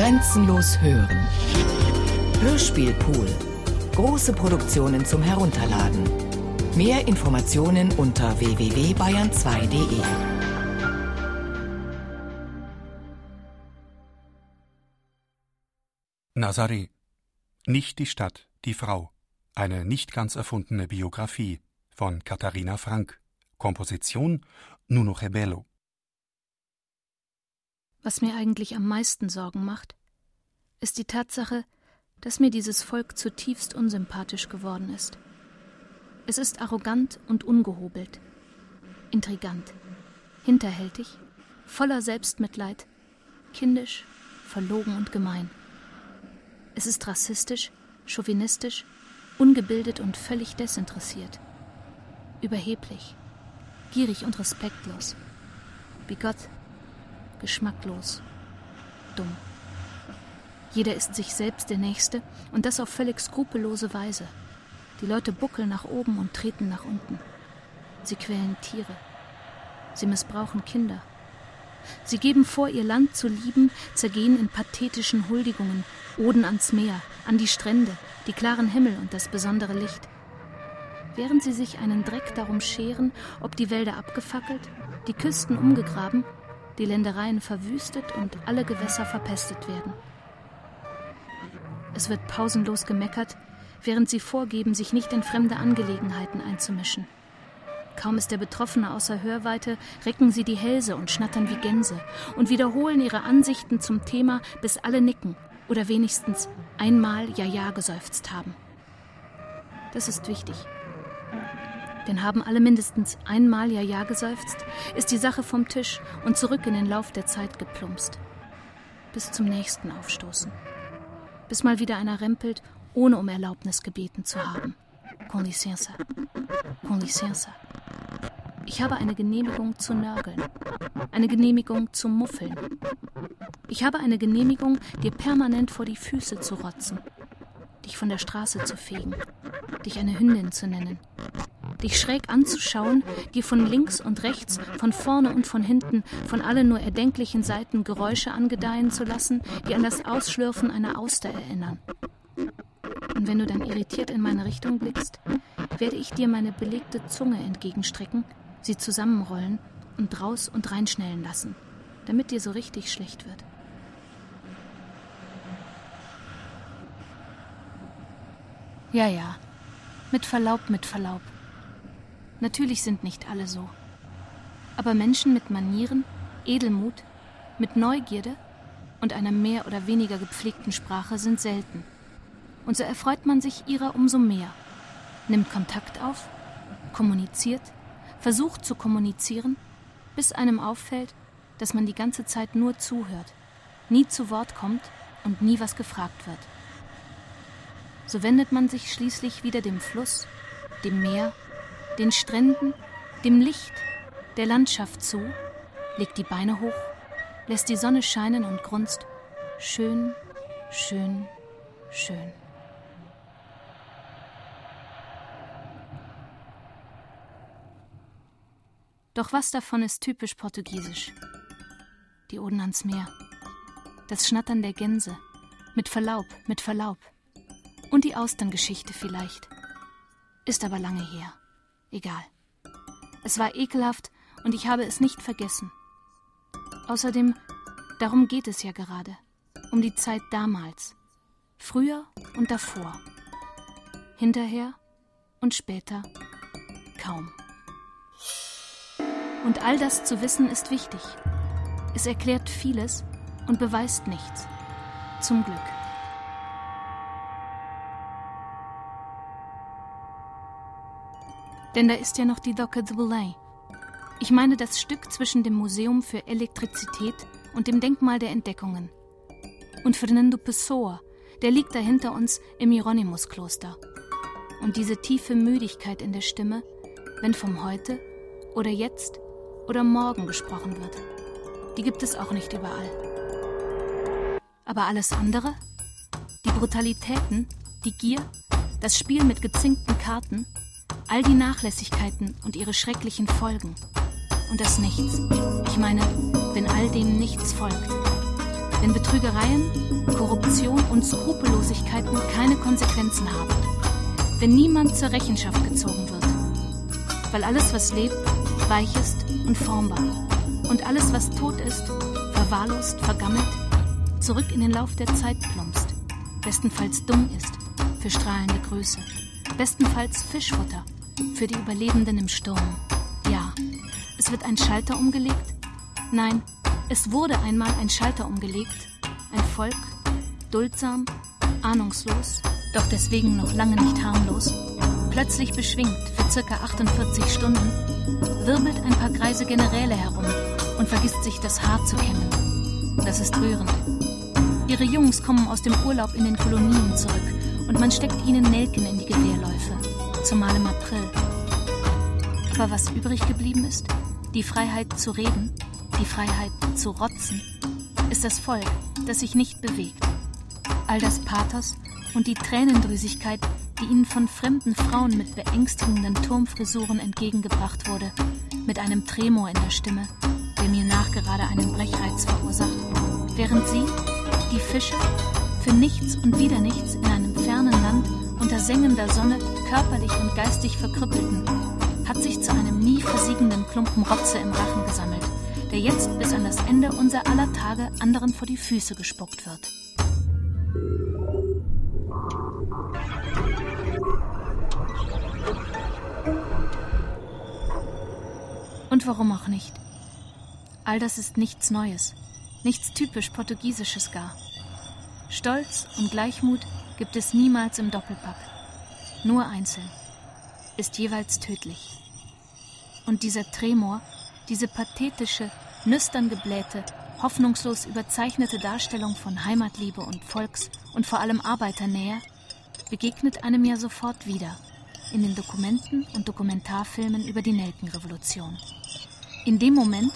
Grenzenlos hören. Hörspielpool. Große Produktionen zum Herunterladen. Mehr Informationen unter www.bayern2.de. Nazaré. Nicht die Stadt, die Frau. Eine nicht ganz erfundene Biografie von Katharina Frank. Komposition Nuno Rebello. Was mir eigentlich am meisten Sorgen macht, ist die Tatsache, dass mir dieses Volk zutiefst unsympathisch geworden ist. Es ist arrogant und ungehobelt, intrigant, hinterhältig, voller Selbstmitleid, kindisch, verlogen und gemein. Es ist rassistisch, chauvinistisch, ungebildet und völlig desinteressiert, überheblich, gierig und respektlos, bigott, geschmacklos, dumm. Jeder ist sich selbst der Nächste und das auf völlig skrupellose Weise. Die Leute buckeln nach oben und treten nach unten. Sie quälen Tiere. Sie missbrauchen Kinder. Sie geben vor, ihr Land zu lieben, zergehen in pathetischen Huldigungen, Oden ans Meer, an die Strände, die klaren Himmel und das besondere Licht. Während sie sich einen Dreck darum scheren, ob die Wälder abgefackelt, die Küsten umgegraben, die Ländereien verwüstet und alle Gewässer verpestet werden. Es wird pausenlos gemeckert, während sie vorgeben, sich nicht in fremde Angelegenheiten einzumischen. Kaum ist der Betroffene außer Hörweite, recken sie die Hälse und schnattern wie Gänse und wiederholen ihre Ansichten zum Thema, bis alle nicken oder wenigstens einmal Ja-Ja geseufzt haben. Das ist wichtig. Denn haben alle mindestens einmal Ja-Ja geseufzt, ist die Sache vom Tisch und zurück in den Lauf der Zeit geplumpst. Bis zum nächsten Aufstoßen bis mal wieder einer rempelt, ohne um Erlaubnis gebeten zu haben. Con licença. Con licença. Ich habe eine Genehmigung zu nörgeln. Eine Genehmigung zu muffeln. Ich habe eine Genehmigung, dir permanent vor die Füße zu rotzen. Dich von der Straße zu fegen. Dich eine Hündin zu nennen dich schräg anzuschauen, dir von links und rechts, von vorne und von hinten, von allen nur erdenklichen Seiten Geräusche angedeihen zu lassen, die an das Ausschlürfen einer Auster erinnern. Und wenn du dann irritiert in meine Richtung blickst, werde ich dir meine belegte Zunge entgegenstrecken, sie zusammenrollen und raus und reinschnellen lassen, damit dir so richtig schlecht wird. Ja, ja. Mit Verlaub, mit Verlaub. Natürlich sind nicht alle so. Aber Menschen mit Manieren, Edelmut, mit Neugierde und einer mehr oder weniger gepflegten Sprache sind selten. Und so erfreut man sich ihrer umso mehr, nimmt Kontakt auf, kommuniziert, versucht zu kommunizieren, bis einem auffällt, dass man die ganze Zeit nur zuhört, nie zu Wort kommt und nie was gefragt wird. So wendet man sich schließlich wieder dem Fluss, dem Meer den Stränden, dem Licht, der Landschaft zu, legt die Beine hoch, lässt die Sonne scheinen und grunzt schön, schön, schön. Doch was davon ist typisch portugiesisch? Die Oden ans Meer, das Schnattern der Gänse, mit Verlaub, mit Verlaub. Und die Austerngeschichte vielleicht. Ist aber lange her. Egal. Es war ekelhaft und ich habe es nicht vergessen. Außerdem, darum geht es ja gerade. Um die Zeit damals. Früher und davor. Hinterher und später kaum. Und all das zu wissen ist wichtig. Es erklärt vieles und beweist nichts. Zum Glück. Denn da ist ja noch die Docke de Belay. Ich meine das Stück zwischen dem Museum für Elektrizität und dem Denkmal der Entdeckungen. Und Fernando Pessoa, der liegt da hinter uns im Hieronymus-Kloster. Und diese tiefe Müdigkeit in der Stimme, wenn vom Heute oder Jetzt oder Morgen gesprochen wird, die gibt es auch nicht überall. Aber alles andere? Die Brutalitäten, die Gier, das Spiel mit gezinkten Karten, All die Nachlässigkeiten und ihre schrecklichen Folgen. Und das Nichts. Ich meine, wenn all dem nichts folgt. Wenn Betrügereien, Korruption und Skrupellosigkeiten keine Konsequenzen haben. Wenn niemand zur Rechenschaft gezogen wird. Weil alles, was lebt, weich ist und formbar. Und alles, was tot ist, verwahrlost, vergammelt, zurück in den Lauf der Zeit plumpst. Bestenfalls dumm ist für strahlende Größe. Bestenfalls Fischfutter für die Überlebenden im Sturm. Ja, es wird ein Schalter umgelegt. Nein, es wurde einmal ein Schalter umgelegt. Ein Volk, duldsam, ahnungslos, doch deswegen noch lange nicht harmlos, plötzlich beschwingt für circa 48 Stunden, wirbelt ein paar greise Generäle herum und vergisst sich das Haar zu kämmen. Das ist rührend. Ihre Jungs kommen aus dem Urlaub in den Kolonien zurück und man steckt ihnen Nelken in die Gewehrläufe, zumal im April. Aber was übrig geblieben ist, die Freiheit zu reden, die Freiheit zu rotzen, ist das Volk, das sich nicht bewegt. All das Pathos und die Tränendrüsigkeit, die ihnen von fremden Frauen mit beängstigenden Turmfrisuren entgegengebracht wurde, mit einem Tremor in der Stimme, der mir nachgerade einen Brechreiz verursacht, während sie, die Fische, für nichts und wieder nichts in einem sengender Sonne körperlich und geistig verkrüppelten, hat sich zu einem nie versiegenden Klumpen Rotze im Rachen gesammelt, der jetzt bis an das Ende unser aller Tage anderen vor die Füße gespuckt wird. Und warum auch nicht? All das ist nichts Neues, nichts typisch Portugiesisches gar. Stolz und Gleichmut gibt es niemals im Doppelpack, nur einzeln, ist jeweils tödlich. Und dieser Tremor, diese pathetische, nüstern geblähte, hoffnungslos überzeichnete Darstellung von Heimatliebe und Volks- und vor allem Arbeiternähe begegnet einem ja sofort wieder in den Dokumenten und Dokumentarfilmen über die Nelkenrevolution. In dem Moment,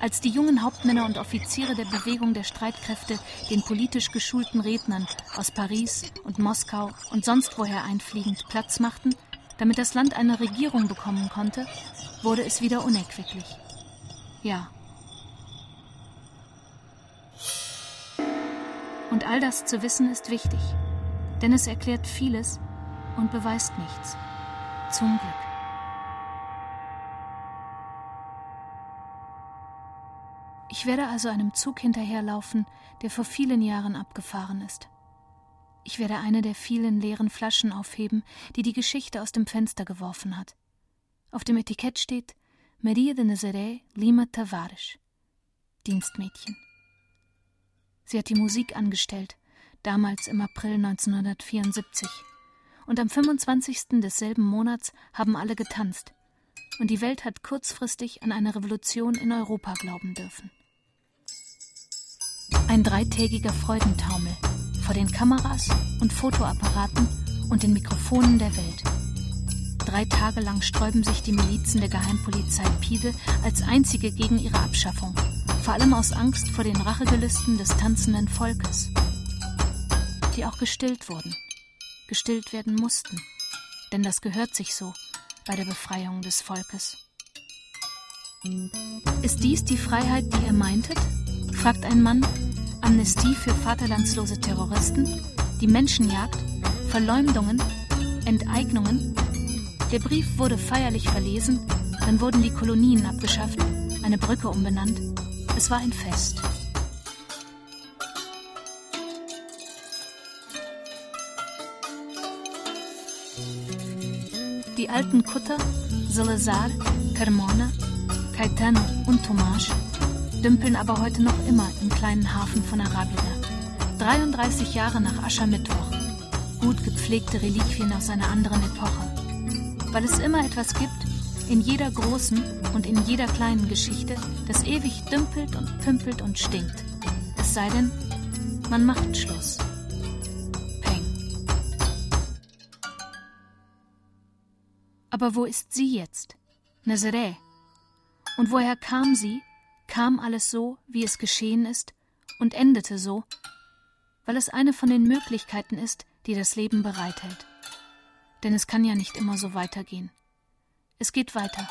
als die jungen Hauptmänner und Offiziere der Bewegung der Streitkräfte den politisch geschulten Rednern aus Paris und Moskau und sonst woher einfliegend Platz machten, damit das Land eine Regierung bekommen konnte, wurde es wieder unerquicklich. Ja. Und all das zu wissen ist wichtig, denn es erklärt vieles und beweist nichts. Zum Glück. Ich werde also einem Zug hinterherlaufen, der vor vielen Jahren abgefahren ist. Ich werde eine der vielen leeren Flaschen aufheben, die die Geschichte aus dem Fenster geworfen hat. Auf dem Etikett steht Maria de Nazaré Lima Tavares, Dienstmädchen. Sie hat die Musik angestellt, damals im April 1974. Und am 25. desselben Monats haben alle getanzt. Und die Welt hat kurzfristig an eine Revolution in Europa glauben dürfen. Ein dreitägiger Freudentaumel vor den Kameras und Fotoapparaten und den Mikrofonen der Welt. Drei Tage lang sträuben sich die Milizen der Geheimpolizei Pide als einzige gegen ihre Abschaffung, vor allem aus Angst vor den Rachegelüsten des tanzenden Volkes, die auch gestillt wurden, gestillt werden mussten, denn das gehört sich so bei der Befreiung des Volkes. Ist dies die Freiheit, die ihr meintet? fragt ein Mann, Amnestie für vaterlandslose Terroristen, die Menschenjagd, Verleumdungen, Enteignungen. Der Brief wurde feierlich verlesen, dann wurden die Kolonien abgeschafft, eine Brücke umbenannt. Es war ein Fest. Die alten Kutter, Salazar, Carmona, Caetano und Tomasch dümpeln aber heute noch immer im kleinen Hafen von Arabia. 33 Jahre nach Aschermittwoch. Gut gepflegte Reliquien aus einer anderen Epoche. Weil es immer etwas gibt, in jeder großen und in jeder kleinen Geschichte, das ewig dümpelt und pümpelt und stinkt. Es sei denn, man macht Schluss. Peng. Aber wo ist sie jetzt? Nazaré. Und woher kam sie kam alles so, wie es geschehen ist, und endete so, weil es eine von den Möglichkeiten ist, die das Leben bereithält. Denn es kann ja nicht immer so weitergehen. Es geht weiter.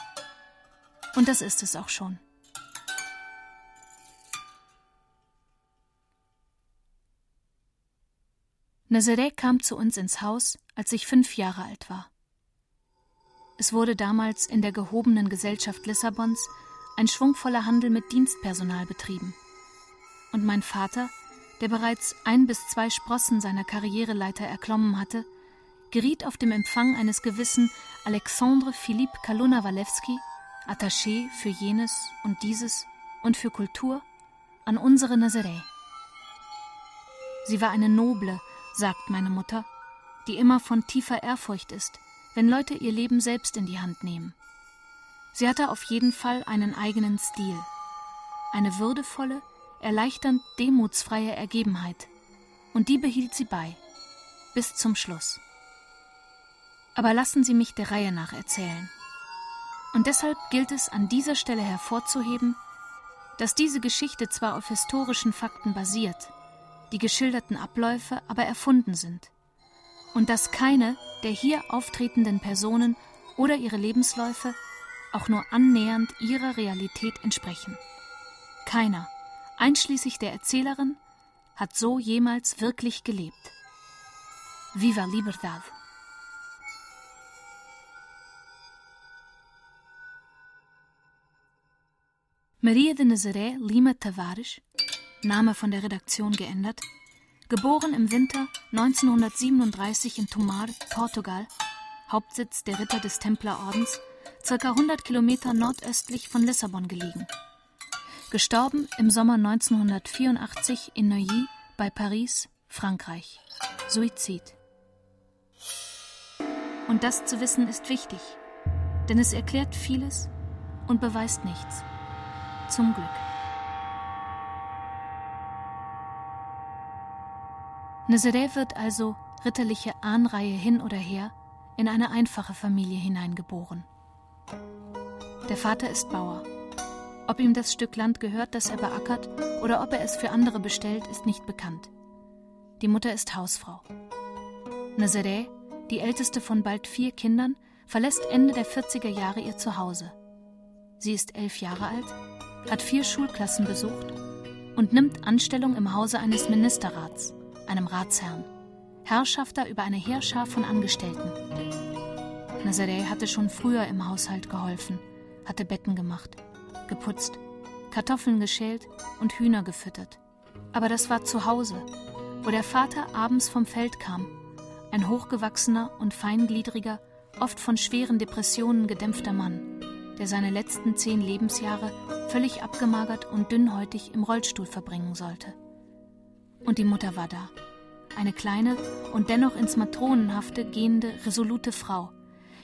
Und das ist es auch schon. Nazaré kam zu uns ins Haus, als ich fünf Jahre alt war. Es wurde damals in der gehobenen Gesellschaft Lissabons ein schwungvoller Handel mit Dienstpersonal betrieben. Und mein Vater, der bereits ein bis zwei Sprossen seiner Karriereleiter erklommen hatte, geriet auf dem Empfang eines gewissen Alexandre Philippe Kalona-Walewski, Attaché für jenes und dieses und für Kultur, an unsere Nazaré. Sie war eine noble, sagt meine Mutter, die immer von tiefer Ehrfurcht ist, wenn Leute ihr Leben selbst in die Hand nehmen. Sie hatte auf jeden Fall einen eigenen Stil, eine würdevolle, erleichternd demutsfreie Ergebenheit, und die behielt sie bei, bis zum Schluss. Aber lassen Sie mich der Reihe nach erzählen. Und deshalb gilt es an dieser Stelle hervorzuheben, dass diese Geschichte zwar auf historischen Fakten basiert, die geschilderten Abläufe aber erfunden sind und dass keine der hier auftretenden Personen oder ihre Lebensläufe auch nur annähernd ihrer Realität entsprechen. Keiner, einschließlich der Erzählerin, hat so jemals wirklich gelebt. Viva Libertad! Maria de Nazaré Lima Tavares, Name von der Redaktion geändert, Geboren im Winter 1937 in Tomar, Portugal, Hauptsitz der Ritter des Templerordens, ca. 100 Kilometer nordöstlich von Lissabon gelegen. Gestorben im Sommer 1984 in Neuilly bei Paris, Frankreich. Suizid. Und das zu wissen ist wichtig, denn es erklärt vieles und beweist nichts. Zum Glück. Nazaré wird also, ritterliche Ahnreihe hin oder her, in eine einfache Familie hineingeboren. Der Vater ist Bauer. Ob ihm das Stück Land gehört, das er beackert, oder ob er es für andere bestellt, ist nicht bekannt. Die Mutter ist Hausfrau. Nazaré, die älteste von bald vier Kindern, verlässt Ende der 40er Jahre ihr Zuhause. Sie ist elf Jahre alt, hat vier Schulklassen besucht und nimmt Anstellung im Hause eines Ministerrats einem Ratsherrn, Herrschafter über eine Heerschar von Angestellten. Nazaré hatte schon früher im Haushalt geholfen, hatte Betten gemacht, geputzt, Kartoffeln geschält und Hühner gefüttert. Aber das war zu Hause, wo der Vater abends vom Feld kam, ein hochgewachsener und feingliedriger, oft von schweren Depressionen gedämpfter Mann, der seine letzten zehn Lebensjahre völlig abgemagert und dünnhäutig im Rollstuhl verbringen sollte. Und die Mutter war da. Eine kleine und dennoch ins Matronenhafte gehende, resolute Frau,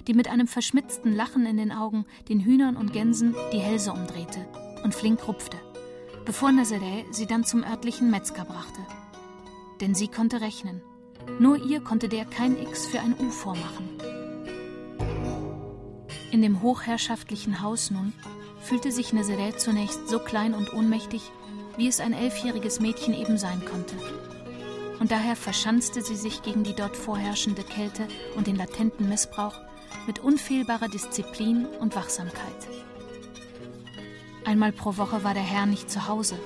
die mit einem verschmitzten Lachen in den Augen den Hühnern und Gänsen die Hälse umdrehte und flink rupfte, bevor Nazaré sie dann zum örtlichen Metzger brachte. Denn sie konnte rechnen. Nur ihr konnte der kein X für ein U vormachen. In dem hochherrschaftlichen Haus nun fühlte sich Nazaré zunächst so klein und ohnmächtig, wie es ein elfjähriges Mädchen eben sein konnte. Und daher verschanzte sie sich gegen die dort vorherrschende Kälte und den latenten Missbrauch mit unfehlbarer Disziplin und Wachsamkeit. Einmal pro Woche war der Herr nicht zu Hause.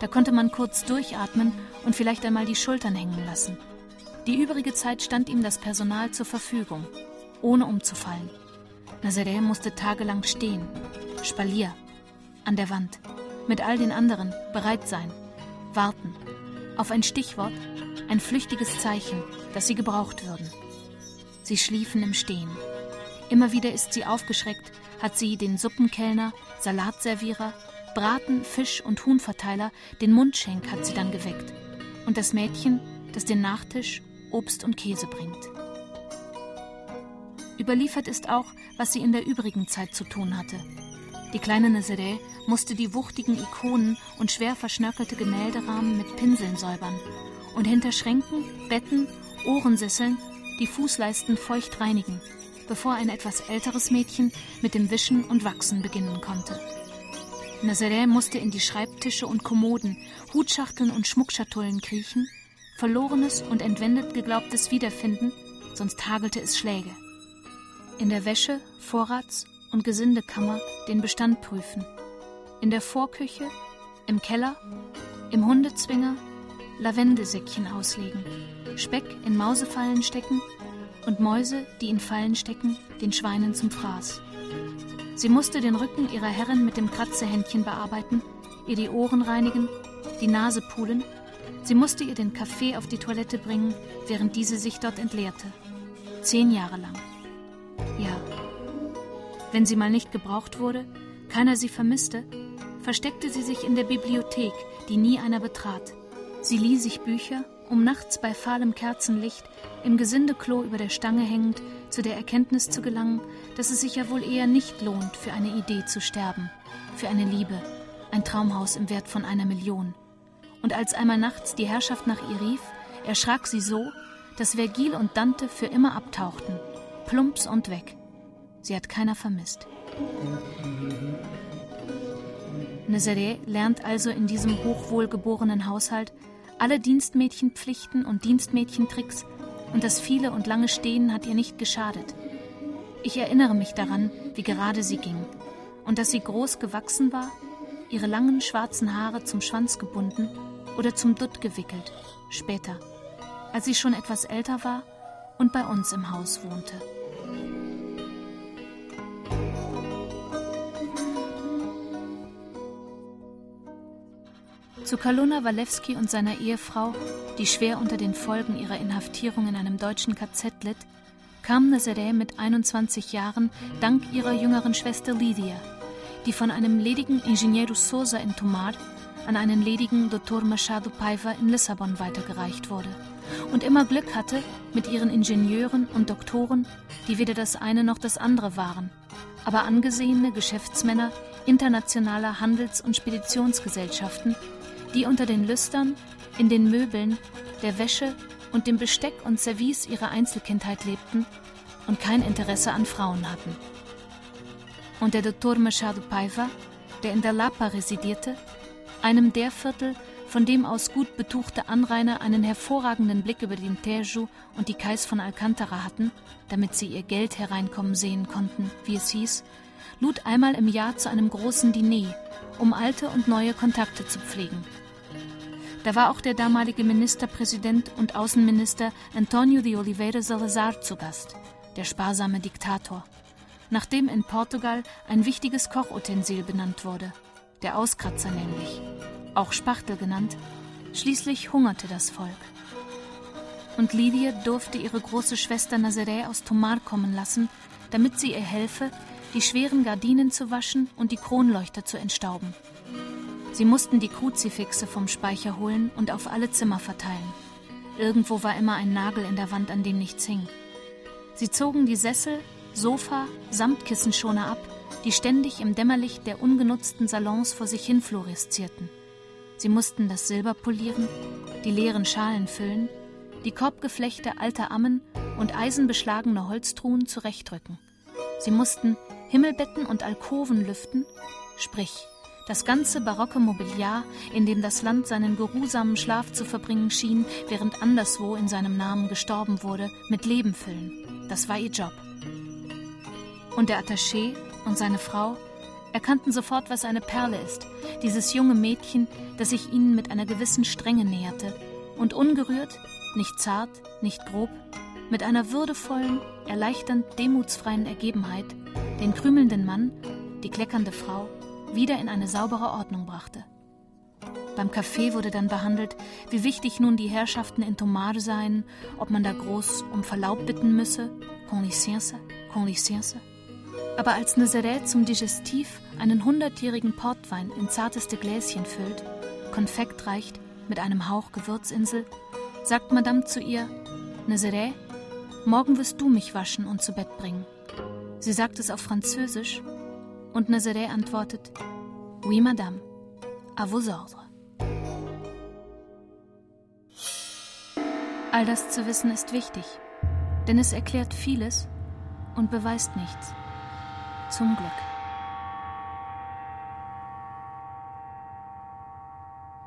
Da konnte man kurz durchatmen und vielleicht einmal die Schultern hängen lassen. Die übrige Zeit stand ihm das Personal zur Verfügung, ohne umzufallen. Nazaré musste tagelang stehen, Spalier, an der Wand, mit all den anderen bereit sein, warten, auf ein Stichwort, ein flüchtiges Zeichen, dass sie gebraucht würden. Sie schliefen im Stehen. Immer wieder ist sie aufgeschreckt, hat sie den Suppenkellner, Salatservierer, Braten, Fisch und Huhnverteiler, den Mundschenk hat sie dann geweckt. Und das Mädchen, das den Nachtisch, Obst und Käse bringt. Überliefert ist auch, was sie in der übrigen Zeit zu tun hatte. Die kleine Nazaré musste die wuchtigen Ikonen und schwer verschnörkelte Gemälderahmen mit Pinseln säubern und hinter Schränken, Betten, Ohrensesseln die Fußleisten feucht reinigen, bevor ein etwas älteres Mädchen mit dem Wischen und Wachsen beginnen konnte. Nazaré musste in die Schreibtische und Kommoden, Hutschachteln und Schmuckschatullen kriechen, Verlorenes und entwendet Geglaubtes wiederfinden, sonst hagelte es Schläge. In der Wäsche, Vorrats- und Gesindekammer den Bestand prüfen, in der Vorküche, im Keller, im Hundezwinger, Lavendelsäckchen auslegen, Speck in Mausefallen stecken und Mäuse, die in Fallen stecken, den Schweinen zum Fraß. Sie musste den Rücken ihrer Herrin mit dem Kratzehändchen bearbeiten, ihr die Ohren reinigen, die Nase pulen. Sie musste ihr den Kaffee auf die Toilette bringen, während diese sich dort entleerte. Zehn Jahre lang. Ja. Wenn sie mal nicht gebraucht wurde, keiner sie vermisste, versteckte sie sich in der Bibliothek, die nie einer betrat. Sie lieh sich Bücher, um nachts bei fahlem Kerzenlicht im Gesindeklo über der Stange hängend zu der Erkenntnis zu gelangen, dass es sich ja wohl eher nicht lohnt, für eine Idee zu sterben, für eine Liebe, ein Traumhaus im Wert von einer Million. Und als einmal nachts die Herrschaft nach ihr rief, erschrak sie so, dass Vergil und Dante für immer abtauchten, plumps und weg. Sie hat keiner vermisst. Nezere lernt also in diesem hochwohlgeborenen Haushalt alle Dienstmädchenpflichten und Dienstmädchentricks und das viele und lange Stehen hat ihr nicht geschadet. Ich erinnere mich daran, wie gerade sie ging und dass sie groß gewachsen war, ihre langen schwarzen Haare zum Schwanz gebunden oder zum Dutt gewickelt, später, als sie schon etwas älter war und bei uns im Haus wohnte. Zu Kaluna Walewski und seiner Ehefrau, die schwer unter den Folgen ihrer Inhaftierung in einem deutschen KZ litt, kam Nazaré mit 21 Jahren dank ihrer jüngeren Schwester Lydia, die von einem ledigen Ingeniero Sosa in Tomar an einen ledigen Dr. Machado Paiva in Lissabon weitergereicht wurde und immer Glück hatte mit ihren Ingenieuren und Doktoren, die weder das eine noch das andere waren, aber angesehene Geschäftsmänner internationaler Handels- und Speditionsgesellschaften, die unter den Lüstern, in den Möbeln, der Wäsche und dem Besteck und Service ihrer Einzelkindheit lebten und kein Interesse an Frauen hatten. Und der Dr. Machado Paiva, der in der Lapa residierte, einem der Viertel, von dem aus gut betuchte Anrainer einen hervorragenden Blick über den Tejo und die Kais von Alcantara hatten, damit sie ihr Geld hereinkommen sehen konnten, wie es hieß, lud einmal im Jahr zu einem großen Diner, um alte und neue Kontakte zu pflegen. Da war auch der damalige Ministerpräsident und Außenminister Antonio de Oliveira Salazar zu Gast, der sparsame Diktator, nachdem in Portugal ein wichtiges Kochutensil benannt wurde, der Auskratzer nämlich, auch Spachtel genannt. Schließlich hungerte das Volk. Und Lydia durfte ihre große Schwester Nazaré aus Tomar kommen lassen, damit sie ihr helfe, die schweren Gardinen zu waschen und die Kronleuchter zu entstauben. Sie mussten die Kruzifixe vom Speicher holen und auf alle Zimmer verteilen. Irgendwo war immer ein Nagel in der Wand, an dem nichts hing. Sie zogen die Sessel, Sofa, Samtkissenschoner ab, die ständig im Dämmerlicht der ungenutzten Salons vor sich hin fluoreszierten. Sie mussten das Silber polieren, die leeren Schalen füllen, die Korbgeflechte alter Ammen und eisenbeschlagene Holztruhen zurechtrücken. Sie mussten Himmelbetten und Alkoven lüften, sprich das ganze barocke Mobiliar, in dem das Land seinen geruhsamen Schlaf zu verbringen schien, während anderswo in seinem Namen gestorben wurde, mit Leben füllen. Das war ihr Job. Und der Attaché und seine Frau erkannten sofort, was eine Perle ist, dieses junge Mädchen, das sich ihnen mit einer gewissen Strenge näherte und ungerührt, nicht zart, nicht grob, mit einer würdevollen, erleichternd demutsfreien Ergebenheit den krümelnden Mann, die kleckernde Frau wieder in eine saubere Ordnung brachte. Beim Kaffee wurde dann behandelt, wie wichtig nun die Herrschaften in Tomar seien, ob man da groß um Verlaub bitten müsse, con licença, con licença. Aber als Nazareth zum Digestiv einen hundertjährigen Portwein in zarteste Gläschen füllt, Konfekt reicht mit einem Hauch Gewürzinsel, sagt Madame zu ihr: Nazareth, morgen wirst du mich waschen und zu Bett bringen. Sie sagt es auf Französisch und Nazareth antwortet: Oui, Madame, à vos ordres. All das zu wissen ist wichtig, denn es erklärt vieles und beweist nichts. Zum Glück.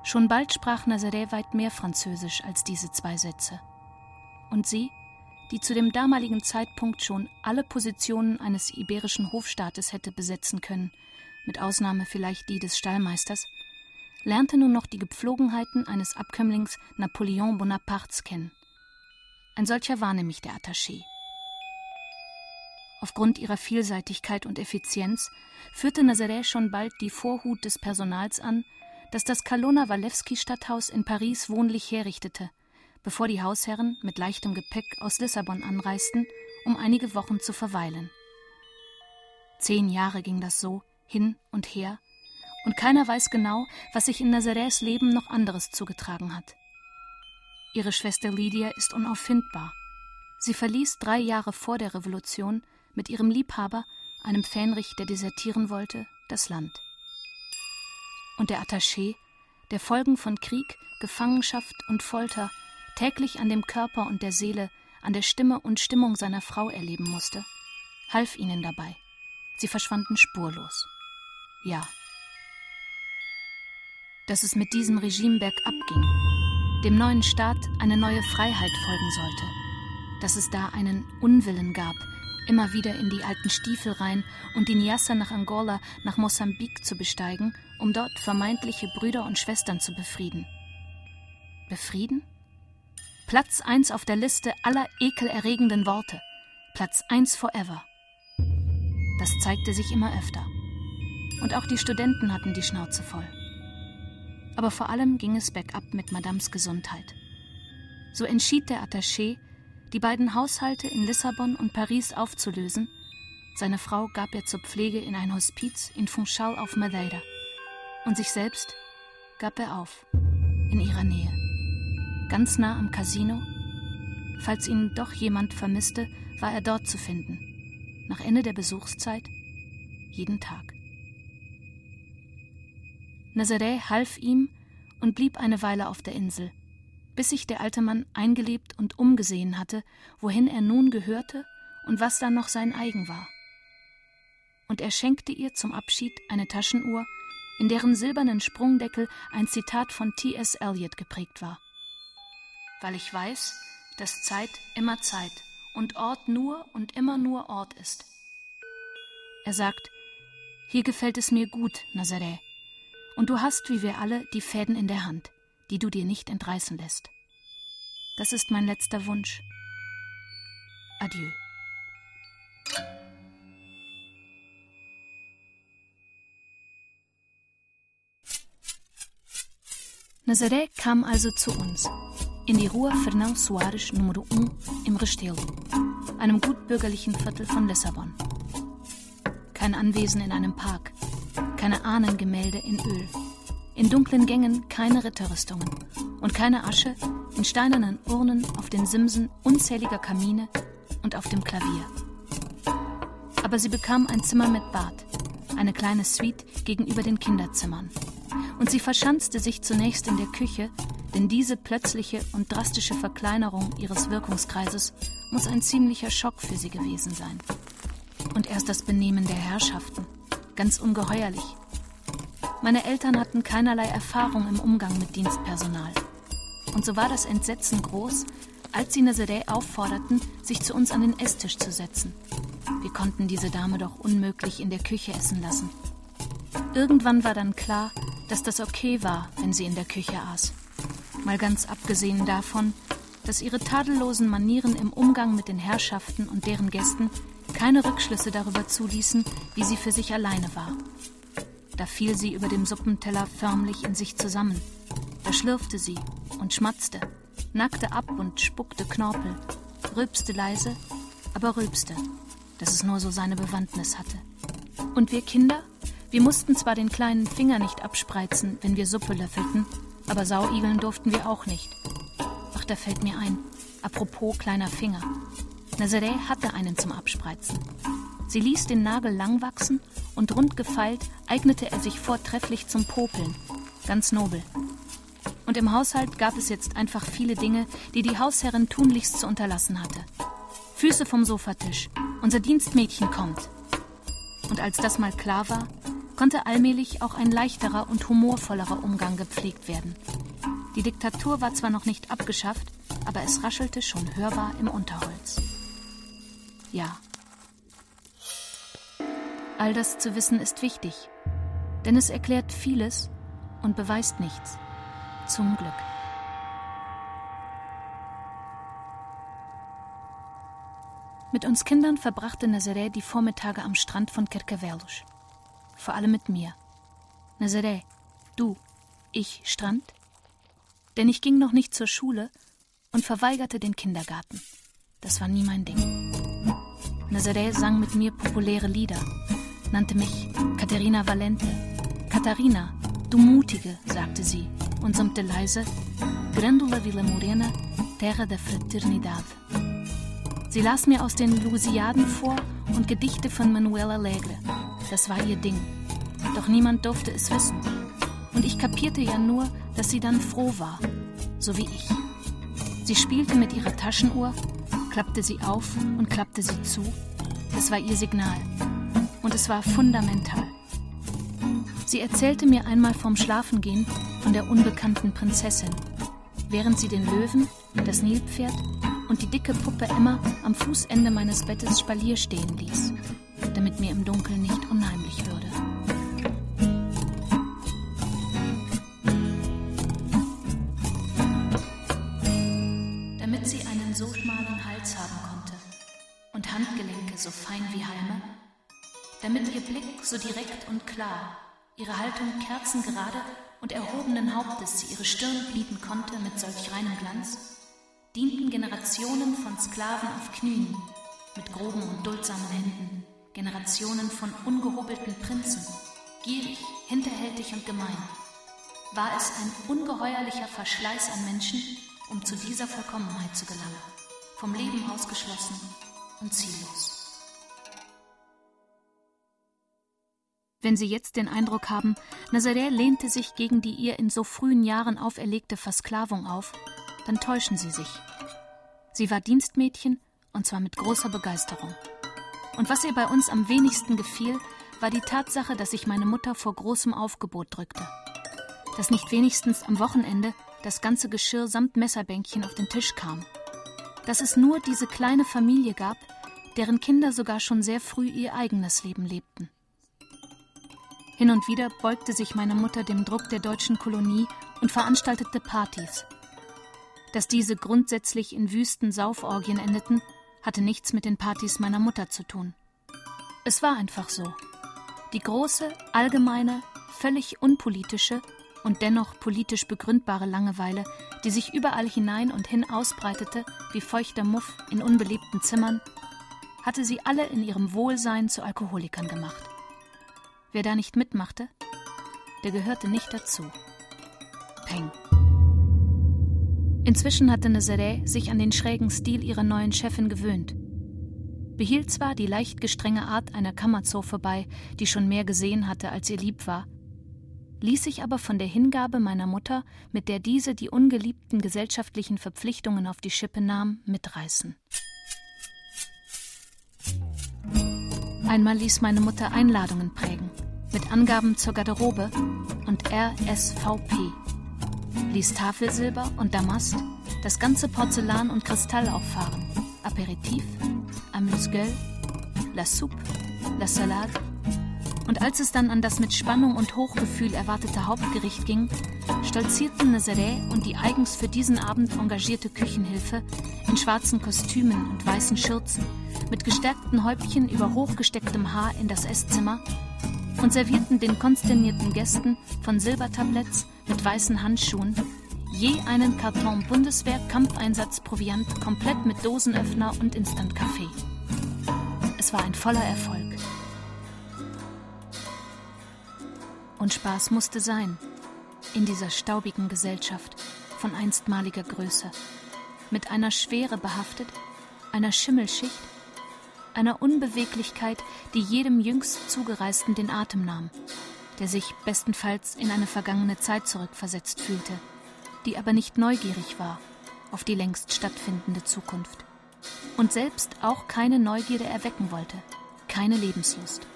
Schon bald sprach Nazareth weit mehr Französisch als diese zwei Sätze. Und sie, die zu dem damaligen Zeitpunkt schon alle Positionen eines iberischen Hofstaates hätte besetzen können, mit Ausnahme vielleicht die des Stallmeisters, lernte nun noch die Gepflogenheiten eines Abkömmlings Napoleon Bonapartes kennen. Ein solcher war nämlich der Attaché. Aufgrund ihrer Vielseitigkeit und Effizienz führte Nazaré schon bald die Vorhut des Personals an, das das Kalona-Walewski-Stadthaus in Paris wohnlich herrichtete, bevor die Hausherren mit leichtem Gepäck aus Lissabon anreisten, um einige Wochen zu verweilen. Zehn Jahre ging das so, hin und her, und keiner weiß genau, was sich in Nazarés Leben noch anderes zugetragen hat. Ihre Schwester Lydia ist unauffindbar. Sie verließ drei Jahre vor der Revolution mit ihrem Liebhaber, einem Fähnrich, der desertieren wollte, das Land. Und der Attaché, der Folgen von Krieg, Gefangenschaft und Folter täglich an dem Körper und der Seele, an der Stimme und Stimmung seiner Frau erleben musste, half ihnen dabei. Sie verschwanden spurlos. Ja. Dass es mit diesem Regime bergab ging, dem neuen Staat eine neue Freiheit folgen sollte, dass es da einen Unwillen gab, immer wieder in die alten Stiefel rein und die Niassa nach Angola, nach Mosambik zu besteigen, um dort vermeintliche Brüder und Schwestern zu befrieden. Befrieden? Platz eins auf der Liste aller ekelerregenden Worte. Platz eins forever. Das zeigte sich immer öfter. Und auch die Studenten hatten die Schnauze voll. Aber vor allem ging es bergab mit Madames Gesundheit. So entschied der Attaché, die beiden Haushalte in Lissabon und Paris aufzulösen. Seine Frau gab er zur Pflege in ein Hospiz in Funchal auf Madeira. Und sich selbst gab er auf, in ihrer Nähe. Ganz nah am Casino. Falls ihn doch jemand vermisste, war er dort zu finden. Nach Ende der Besuchszeit jeden Tag. Nazaré half ihm und blieb eine Weile auf der Insel bis sich der alte Mann eingelebt und umgesehen hatte, wohin er nun gehörte und was dann noch sein eigen war. Und er schenkte ihr zum Abschied eine Taschenuhr, in deren silbernen Sprungdeckel ein Zitat von T.S. Eliot geprägt war. Weil ich weiß, dass Zeit immer Zeit und Ort nur und immer nur Ort ist. Er sagt, hier gefällt es mir gut, Nazaré, und du hast, wie wir alle, die Fäden in der Hand die du dir nicht entreißen lässt. Das ist mein letzter Wunsch. Adieu. Nazaré kam also zu uns, in die Rua Fernão Soares Nummer 1 im Restelo, einem gutbürgerlichen Viertel von Lissabon. Kein Anwesen in einem Park, keine Ahnengemälde in Öl in dunklen Gängen keine Ritterrüstungen und keine Asche in steinernen Urnen auf den Simsen unzähliger Kamine und auf dem Klavier. Aber sie bekam ein Zimmer mit Bad, eine kleine Suite gegenüber den Kinderzimmern. Und sie verschanzte sich zunächst in der Küche, denn diese plötzliche und drastische Verkleinerung ihres Wirkungskreises muss ein ziemlicher Schock für sie gewesen sein. Und erst das Benehmen der Herrschaften, ganz ungeheuerlich, meine Eltern hatten keinerlei Erfahrung im Umgang mit Dienstpersonal. Und so war das Entsetzen groß, als sie Nazaré aufforderten, sich zu uns an den Esstisch zu setzen. Wir konnten diese Dame doch unmöglich in der Küche essen lassen. Irgendwann war dann klar, dass das okay war, wenn sie in der Küche aß. Mal ganz abgesehen davon, dass ihre tadellosen Manieren im Umgang mit den Herrschaften und deren Gästen keine Rückschlüsse darüber zuließen, wie sie für sich alleine war. Da fiel sie über dem Suppenteller förmlich in sich zusammen. Da schlürfte sie und schmatzte, nackte ab und spuckte Knorpel, rülpste leise, aber rülpste, dass es nur so seine Bewandtnis hatte. Und wir Kinder? Wir mussten zwar den kleinen Finger nicht abspreizen, wenn wir Suppe löffelten, aber Sauigeln durften wir auch nicht. Ach, da fällt mir ein, apropos kleiner Finger. Nazaré hatte einen zum Abspreizen. Sie ließ den Nagel lang wachsen und rund gefeilt eignete er sich vortrefflich zum Popeln. Ganz nobel. Und im Haushalt gab es jetzt einfach viele Dinge, die die Hausherrin tunlichst zu unterlassen hatte. Füße vom Sofatisch. Unser Dienstmädchen kommt. Und als das mal klar war, konnte allmählich auch ein leichterer und humorvollerer Umgang gepflegt werden. Die Diktatur war zwar noch nicht abgeschafft, aber es raschelte schon hörbar im Unterholz. Ja, All das zu wissen ist wichtig, denn es erklärt vieles und beweist nichts. Zum Glück. Mit uns Kindern verbrachte Nazaré die Vormittage am Strand von Kerkevelus. Vor allem mit mir. Nazaré, du, ich, Strand? Denn ich ging noch nicht zur Schule und verweigerte den Kindergarten. Das war nie mein Ding. Nazaré sang mit mir populäre Lieder, nannte mich Katharina Valente. Katharina, du Mutige, sagte sie und summte leise Grandula Villa Morena, Terra da Fraternidad. Sie las mir aus den Lusiaden vor und Gedichte von Manuel Alegre. Das war ihr Ding. Doch niemand durfte es wissen. Und ich kapierte ja nur, dass sie dann froh war, so wie ich. Sie spielte mit ihrer Taschenuhr, klappte sie auf und klappte sie zu. Es war ihr Signal. Und es war fundamental. Sie erzählte mir einmal vom Schlafengehen von der unbekannten Prinzessin, während sie den Löwen, das Nilpferd und die dicke Puppe Emma am Fußende meines Bettes Spalier stehen ließ, damit mir im Dunkeln nicht unheimlich würde. Damit sie einen so schmalen Hals haben konnte und Handgelenke so fein wie Halme, damit ihr Blick so direkt und klar, ihre Haltung kerzengerade und erhobenen Hauptes sie ihre Stirn bieten konnte mit solch reinem Glanz, dienten Generationen von Sklaven auf Knien, mit groben und duldsamen Händen, Generationen von ungehobelten Prinzen, gierig, hinterhältig und gemein. War es ein ungeheuerlicher Verschleiß an Menschen, um zu dieser Vollkommenheit zu gelangen, vom Leben ausgeschlossen und ziellos. Wenn Sie jetzt den Eindruck haben, Nazaré lehnte sich gegen die ihr in so frühen Jahren auferlegte Versklavung auf, dann täuschen Sie sich. Sie war Dienstmädchen und zwar mit großer Begeisterung. Und was ihr bei uns am wenigsten gefiel, war die Tatsache, dass sich meine Mutter vor großem Aufgebot drückte. Dass nicht wenigstens am Wochenende das ganze Geschirr samt Messerbänkchen auf den Tisch kam. Dass es nur diese kleine Familie gab, deren Kinder sogar schon sehr früh ihr eigenes Leben lebten. Hin und wieder beugte sich meine Mutter dem Druck der deutschen Kolonie und veranstaltete Partys. Dass diese grundsätzlich in wüsten Sauforgien endeten, hatte nichts mit den Partys meiner Mutter zu tun. Es war einfach so. Die große, allgemeine, völlig unpolitische und dennoch politisch begründbare Langeweile, die sich überall hinein und hin ausbreitete wie feuchter Muff in unbelebten Zimmern, hatte sie alle in ihrem Wohlsein zu Alkoholikern gemacht. Wer da nicht mitmachte, der gehörte nicht dazu. Peng. Inzwischen hatte Nazaré sich an den schrägen Stil ihrer neuen Chefin gewöhnt. Behielt zwar die leicht gestrenge Art einer Kammerzofe bei, die schon mehr gesehen hatte, als ihr lieb war, ließ sich aber von der Hingabe meiner Mutter, mit der diese die ungeliebten gesellschaftlichen Verpflichtungen auf die Schippe nahm, mitreißen. Einmal ließ meine Mutter Einladungen prägen, mit Angaben zur Garderobe und RSVP ließ Tafelsilber und Damast das ganze Porzellan und Kristall auffahren. Aperitif, Amuse-Gueule, La Soupe, La Salade. Und als es dann an das mit Spannung und Hochgefühl erwartete Hauptgericht ging, stolzierten Nazaré und die eigens für diesen Abend engagierte Küchenhilfe in schwarzen Kostümen und weißen Schürzen, mit gestärkten Häubchen über hochgestecktem Haar in das Esszimmer und servierten den konsternierten Gästen von Silbertabletts mit weißen Handschuhen je einen Karton Bundeswehr-Kampfeinsatzproviant komplett mit Dosenöffner und Instantkaffee. Es war ein voller Erfolg. Und Spaß musste sein in dieser staubigen Gesellschaft von einstmaliger Größe, mit einer Schwere behaftet, einer Schimmelschicht, einer Unbeweglichkeit, die jedem jüngst Zugereisten den Atem nahm der sich bestenfalls in eine vergangene Zeit zurückversetzt fühlte, die aber nicht neugierig war auf die längst stattfindende Zukunft und selbst auch keine Neugierde erwecken wollte, keine Lebenslust.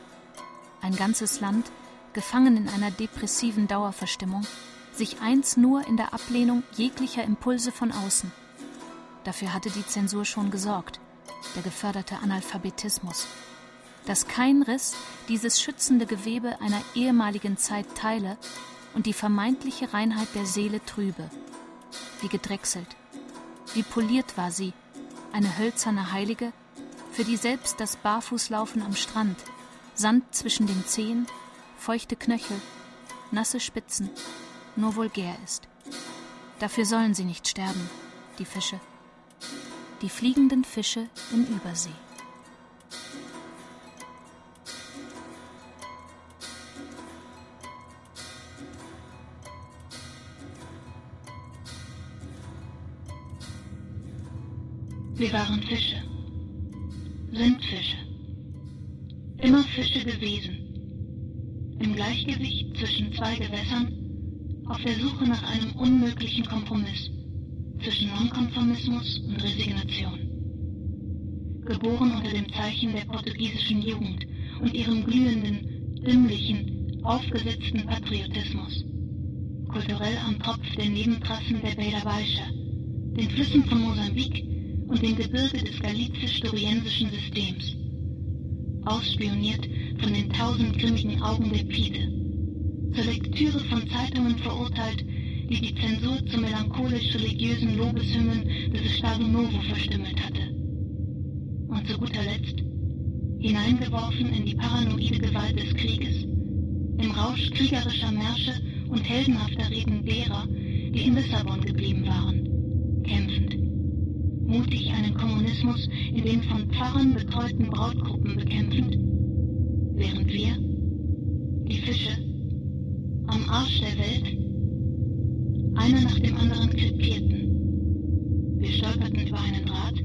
Ein ganzes Land, gefangen in einer depressiven Dauerverstimmung, sich eins nur in der Ablehnung jeglicher Impulse von außen. Dafür hatte die Zensur schon gesorgt, der geförderte Analphabetismus dass kein Riss dieses schützende Gewebe einer ehemaligen Zeit teile und die vermeintliche Reinheit der Seele trübe. Wie gedrechselt, wie poliert war sie, eine hölzerne Heilige, für die selbst das Barfußlaufen am Strand, Sand zwischen den Zehen, feuchte Knöchel, nasse Spitzen, nur vulgär ist. Dafür sollen sie nicht sterben, die Fische. Die fliegenden Fische in Übersee. Wir waren Fische, sind Fische, immer Fische gewesen, im Gleichgewicht zwischen zwei Gewässern, auf der Suche nach einem unmöglichen Kompromiss zwischen Nonkonformismus und Resignation. Geboren unter dem Zeichen der portugiesischen Jugend und ihrem glühenden, dümmlichen, aufgesetzten Patriotismus. Kulturell am Tropf der Nebentrassen der Bela Baixa, den Flüssen von Mosambik und dem Gebirge des galizisch-doriensischen Systems. Ausspioniert von den tausend grimmigen Augen der Pide. Zur Lektüre von Zeitungen verurteilt, die die Zensur zu melancholisch-religiösen Lobeshymnen des Estado verstümmelt hatte. Und zu guter Letzt hineingeworfen in die paranoide Gewalt des Krieges, im Rausch kriegerischer Märsche und heldenhafter Reden derer, die in Lissabon geblieben waren, kämpfend. Mutig einen Kommunismus in den von Pfarrern betreuten Brautgruppen bekämpfend, während wir, die Fische, am Arsch der Welt, einer nach dem anderen krepierten. Wir stolperten über einen Draht.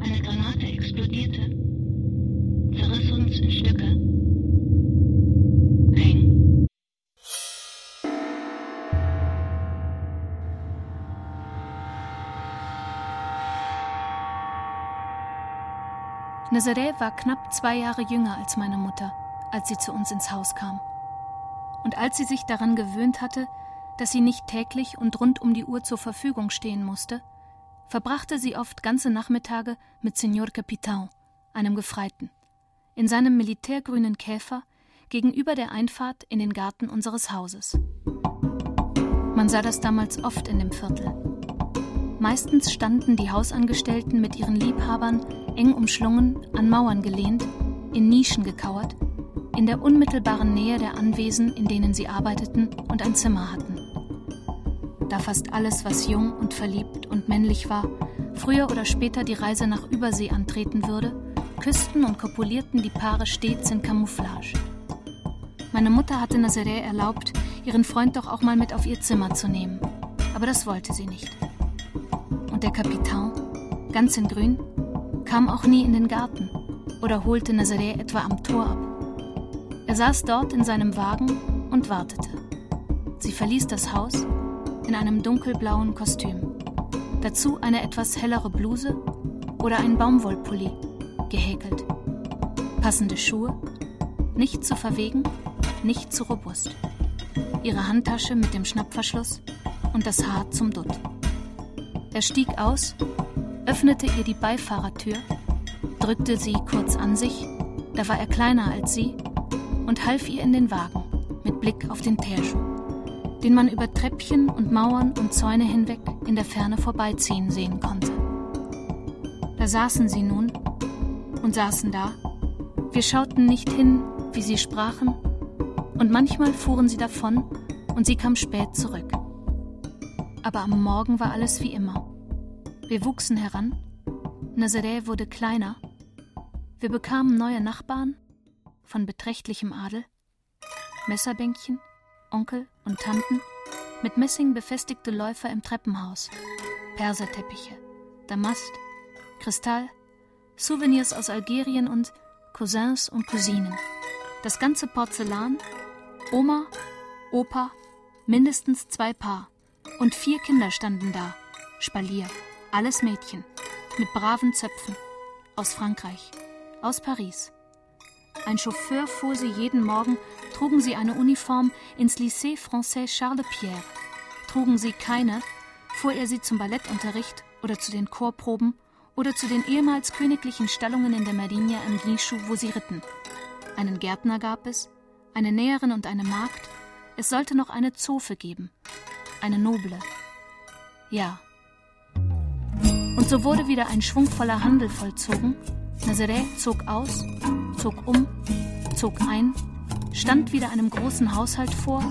Eine Granate explodierte, zerriss uns in Stücke. Nazaré war knapp zwei Jahre jünger als meine Mutter, als sie zu uns ins Haus kam. Und als sie sich daran gewöhnt hatte, dass sie nicht täglich und rund um die Uhr zur Verfügung stehen musste, verbrachte sie oft ganze Nachmittage mit Signor Capitan, einem Gefreiten, in seinem militärgrünen Käfer gegenüber der Einfahrt in den Garten unseres Hauses. Man sah das damals oft in dem Viertel. Meistens standen die Hausangestellten mit ihren Liebhabern eng umschlungen, an Mauern gelehnt, in Nischen gekauert, in der unmittelbaren Nähe der Anwesen, in denen sie arbeiteten und ein Zimmer hatten da fast alles, was jung und verliebt und männlich war, früher oder später die Reise nach Übersee antreten würde, küssten und kopulierten die Paare stets in Camouflage. Meine Mutter hatte Nazaré erlaubt, ihren Freund doch auch mal mit auf ihr Zimmer zu nehmen, aber das wollte sie nicht. Und der Kapitän, ganz in Grün, kam auch nie in den Garten oder holte Nazaré etwa am Tor ab. Er saß dort in seinem Wagen und wartete. Sie verließ das Haus in einem dunkelblauen Kostüm. Dazu eine etwas hellere Bluse oder ein Baumwollpulli, gehäkelt. Passende Schuhe, nicht zu verwegen, nicht zu robust. Ihre Handtasche mit dem Schnappverschluss und das Haar zum Dutt. Er stieg aus, öffnete ihr die Beifahrertür, drückte sie kurz an sich, da war er kleiner als sie, und half ihr in den Wagen mit Blick auf den Teerschuh den man über Treppchen und Mauern und Zäune hinweg in der Ferne vorbeiziehen sehen konnte. Da saßen sie nun und saßen da. Wir schauten nicht hin, wie sie sprachen, und manchmal fuhren sie davon und sie kam spät zurück. Aber am Morgen war alles wie immer. Wir wuchsen heran, Nazaré wurde kleiner, wir bekamen neue Nachbarn von beträchtlichem Adel, Messerbänkchen, Onkel und Tanten, mit Messing befestigte Läufer im Treppenhaus, Perserteppiche, Damast, Kristall, Souvenirs aus Algerien und Cousins und Cousinen. Das ganze Porzellan, Oma, Opa, mindestens zwei Paar. Und vier Kinder standen da, Spalier, alles Mädchen, mit braven Zöpfen, aus Frankreich, aus Paris. Ein Chauffeur fuhr sie jeden Morgen, trugen sie eine Uniform ins Lycée Français Charles Pierre. Trugen sie keine, fuhr er sie zum Ballettunterricht oder zu den Chorproben oder zu den ehemals königlichen Stallungen in der Marinha im Guichou, wo sie ritten. Einen Gärtner gab es, eine Näherin und eine Magd, Es sollte noch eine Zofe geben. Eine noble. Ja. Und so wurde wieder ein schwungvoller Handel vollzogen. Nazaré zog aus, zog um, zog ein, stand wieder einem großen Haushalt vor,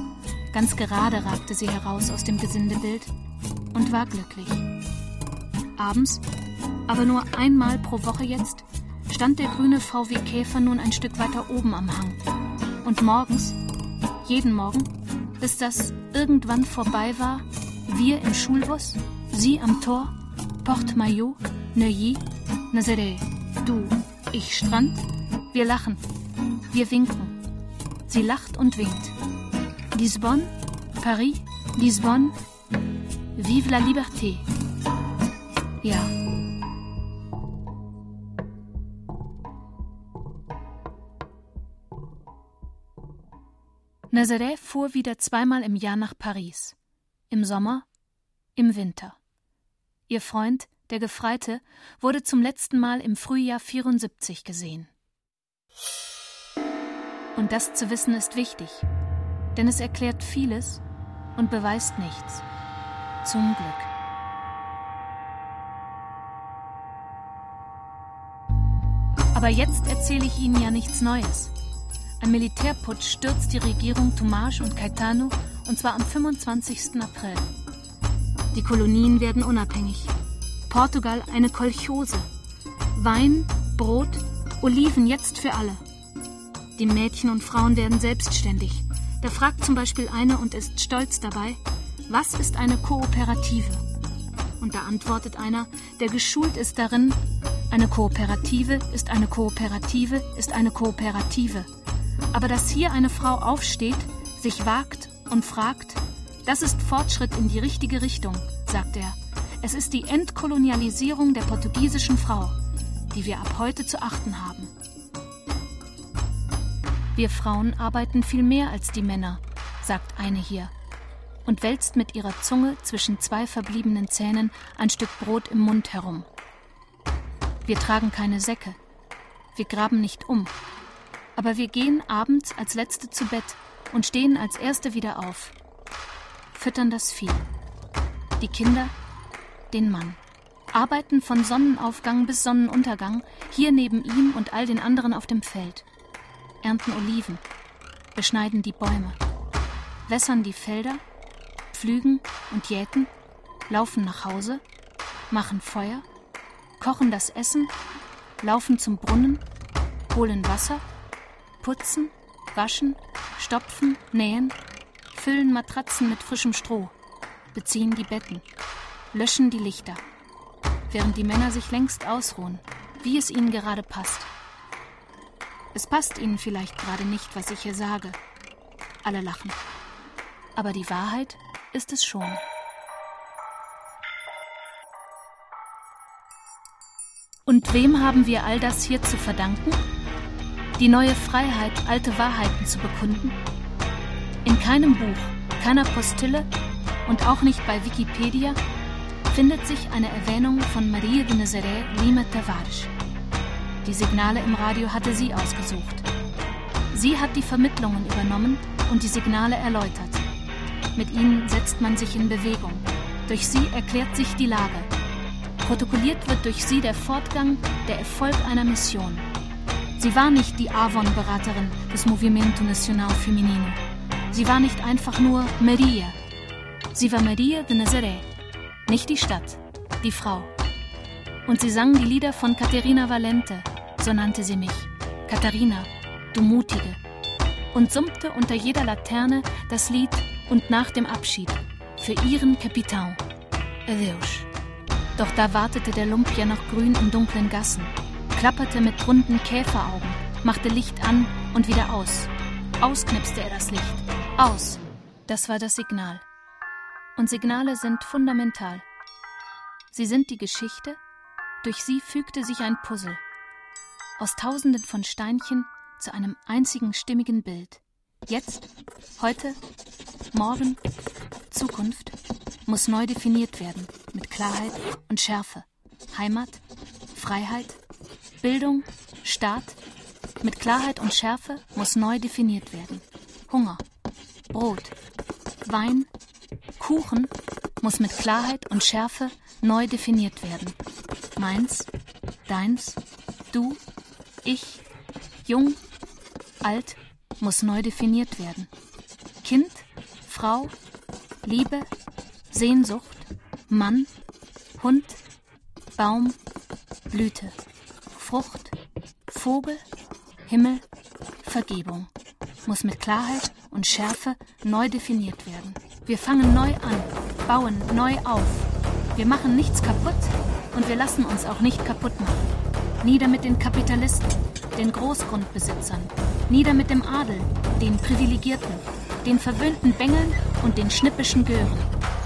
ganz gerade ragte sie heraus aus dem Gesindebild und war glücklich. Abends, aber nur einmal pro Woche jetzt, stand der grüne VW Käfer nun ein Stück weiter oben am Hang. Und morgens, jeden Morgen, bis das irgendwann vorbei war, wir im Schulbus, sie am Tor, Porte Maillot, Neuilly, Nazaré, du, ich Strand, wir lachen, wir winken. Sie lacht und winkt. Lisbonne, Paris, Lisbonne, vive la liberté. Ja. Nazareth fuhr wieder zweimal im Jahr nach Paris. Im Sommer, im Winter. Ihr Freund, der Gefreite, wurde zum letzten Mal im Frühjahr 74 gesehen. Und das zu wissen ist wichtig, denn es erklärt vieles und beweist nichts. Zum Glück. Aber jetzt erzähle ich Ihnen ja nichts Neues. Ein Militärputsch stürzt die Regierung Tomás und Caetano und zwar am 25. April. Die Kolonien werden unabhängig. Portugal eine Kolchose. Wein, Brot, Oliven jetzt für alle. Die Mädchen und Frauen werden selbstständig. Da fragt zum Beispiel eine und ist stolz dabei, was ist eine Kooperative? Und da antwortet einer, der geschult ist darin, eine Kooperative ist eine Kooperative ist eine Kooperative. Aber dass hier eine Frau aufsteht, sich wagt und fragt, das ist Fortschritt in die richtige Richtung, sagt er. Es ist die Entkolonialisierung der portugiesischen Frau, die wir ab heute zu achten haben. Wir Frauen arbeiten viel mehr als die Männer, sagt eine hier und wälzt mit ihrer Zunge zwischen zwei verbliebenen Zähnen ein Stück Brot im Mund herum. Wir tragen keine Säcke. Wir graben nicht um. Aber wir gehen abends als Letzte zu Bett und stehen als Erste wieder auf. Füttern das Vieh. Die Kinder, den Mann. Arbeiten von Sonnenaufgang bis Sonnenuntergang, hier neben ihm und all den anderen auf dem Feld. Ernten Oliven, beschneiden die Bäume, wässern die Felder, pflügen und jäten, laufen nach Hause, machen Feuer, kochen das Essen, laufen zum Brunnen, holen Wasser, putzen, waschen, stopfen, nähen, füllen Matratzen mit frischem Stroh, beziehen die Betten, löschen die Lichter, während die Männer sich längst ausruhen, wie es ihnen gerade passt. Es passt ihnen vielleicht gerade nicht, was ich hier sage. Alle lachen. Aber die Wahrheit ist es schon. Und wem haben wir all das hier zu verdanken? Die neue Freiheit, alte Wahrheiten zu bekunden? In keinem Buch, keiner Postille und auch nicht bei Wikipedia findet sich eine Erwähnung von Maria de Nazaré Lima Tavares. Die Signale im Radio hatte sie ausgesucht. Sie hat die Vermittlungen übernommen und die Signale erläutert. Mit ihnen setzt man sich in Bewegung. Durch sie erklärt sich die Lage. Protokolliert wird durch sie der Fortgang, der Erfolg einer Mission. Sie war nicht die Avon-Beraterin des Movimento Nacional Feminino. Sie war nicht einfach nur Maria. Sie war Maria de Nazaré. Nicht die Stadt, die Frau. Und sie sang die Lieder von Caterina Valente, so nannte sie mich. Katharina, du Mutige. Und summte unter jeder Laterne das Lied und nach dem Abschied für ihren Kapitän. Adeus. Doch da wartete der Lump ja noch grün in dunklen Gassen, klapperte mit runden Käferaugen, machte Licht an und wieder aus. Ausknipste er das Licht. Aus. Das war das Signal. Und Signale sind fundamental. Sie sind die Geschichte, durch sie fügte sich ein Puzzle. Aus tausenden von Steinchen zu einem einzigen stimmigen Bild. Jetzt, heute, morgen, Zukunft muss neu definiert werden mit Klarheit und Schärfe. Heimat, Freiheit, Bildung, Staat. Mit Klarheit und Schärfe muss neu definiert werden. Hunger, Brot, Wein, Kuchen muss mit Klarheit und Schärfe neu definiert werden. Meins, deins, du, ich, jung, alt muss neu definiert werden. Kind, Frau, Liebe, Sehnsucht, Mann, Hund, Baum, Blüte, Frucht, Vogel, Himmel, Vergebung muss mit Klarheit und Schärfe neu definiert werden. Wir fangen neu an, bauen neu auf. Wir machen nichts kaputt und wir lassen uns auch nicht kaputt machen. Nieder mit den Kapitalisten, den Großgrundbesitzern, nieder mit dem Adel, den Privilegierten, den verwöhnten Bengeln und den schnippischen Gören.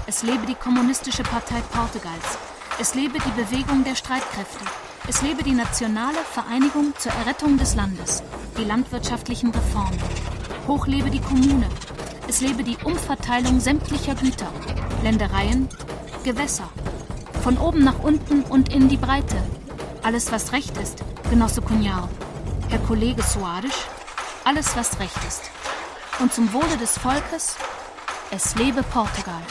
Es lebe die Kommunistische Partei Portugals. Es lebe die Bewegung der Streitkräfte. Es lebe die nationale Vereinigung zur Errettung des Landes, die landwirtschaftlichen Reformen. Hoch lebe die Kommune. Es lebe die Umverteilung sämtlicher Güter, Ländereien, Gewässer. Von oben nach unten und in die Breite. Alles, was recht ist, Genosse Cunhal. Herr Kollege Soares, alles, was recht ist. Und zum Wohle des Volkes, es lebe Portugal.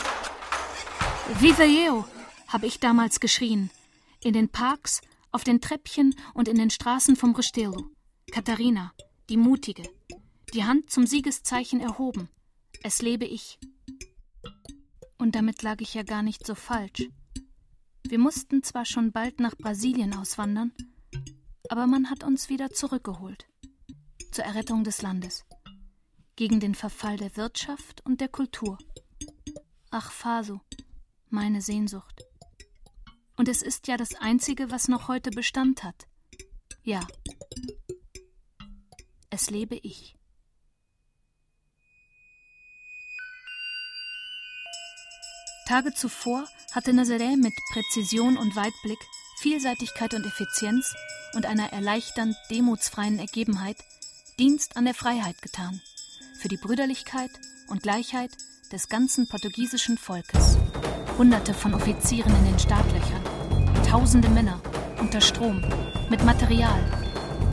Viva eu, habe ich damals geschrien. In den Parks, auf den Treppchen und in den Straßen vom Restelo. Katharina, die Mutige, die Hand zum Siegeszeichen erhoben. Es lebe ich. Und damit lag ich ja gar nicht so falsch. Wir mussten zwar schon bald nach Brasilien auswandern, aber man hat uns wieder zurückgeholt. Zur Errettung des Landes. Gegen den Verfall der Wirtschaft und der Kultur. Ach, Faso, meine Sehnsucht. Und es ist ja das Einzige, was noch heute Bestand hat. Ja. Es lebe ich. Tage zuvor hatte Nazaré mit Präzision und Weitblick, Vielseitigkeit und Effizienz und einer erleichternd demutsfreien Ergebenheit Dienst an der Freiheit getan, für die Brüderlichkeit und Gleichheit des ganzen portugiesischen Volkes. Hunderte von Offizieren in den Startlöchern, tausende Männer unter Strom, mit Material,